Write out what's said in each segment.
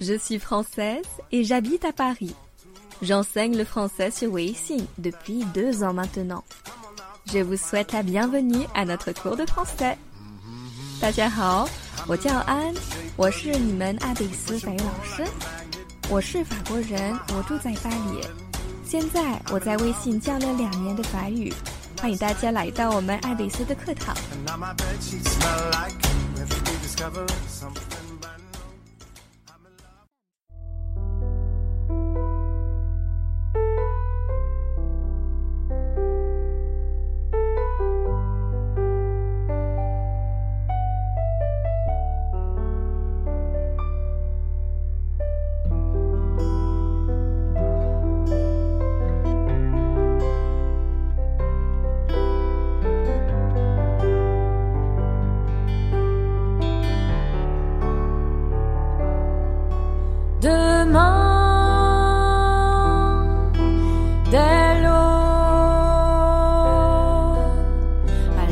Je suis française et j'habite à Paris. J'enseigne le français sur Weixin depuis deux ans maintenant. Je vous souhaite la bienvenue à notre cours de français. 大家好，我叫安，我是你们阿比斯法语老师。我是法国人，我住在巴黎。现在我在微信教了两年的法语。欢迎大家来到我们爱丽丝的课堂。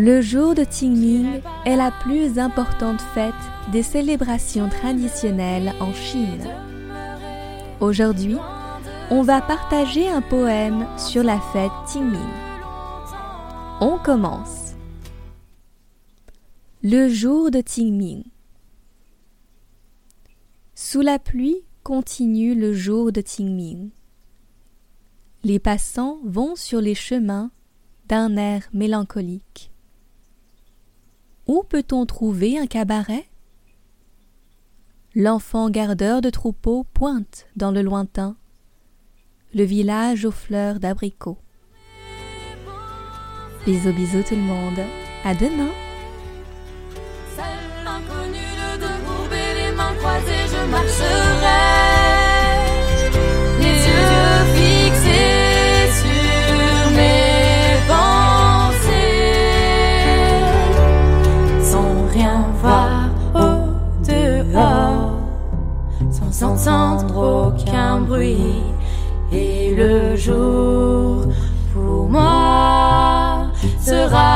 Le jour de Qingming est la plus importante fête des célébrations traditionnelles en Chine. Aujourd'hui, on va partager un poème sur la fête Qingming. On commence. Le jour de Qingming. Sous la pluie continue le jour de Qingming. Les passants vont sur les chemins d'un air mélancolique. Où peut-on trouver un cabaret? L'enfant gardeur de troupeau pointe dans le lointain le village aux fleurs d'abricots. Bisous bisous tout le monde, à demain et le jour pour moi sera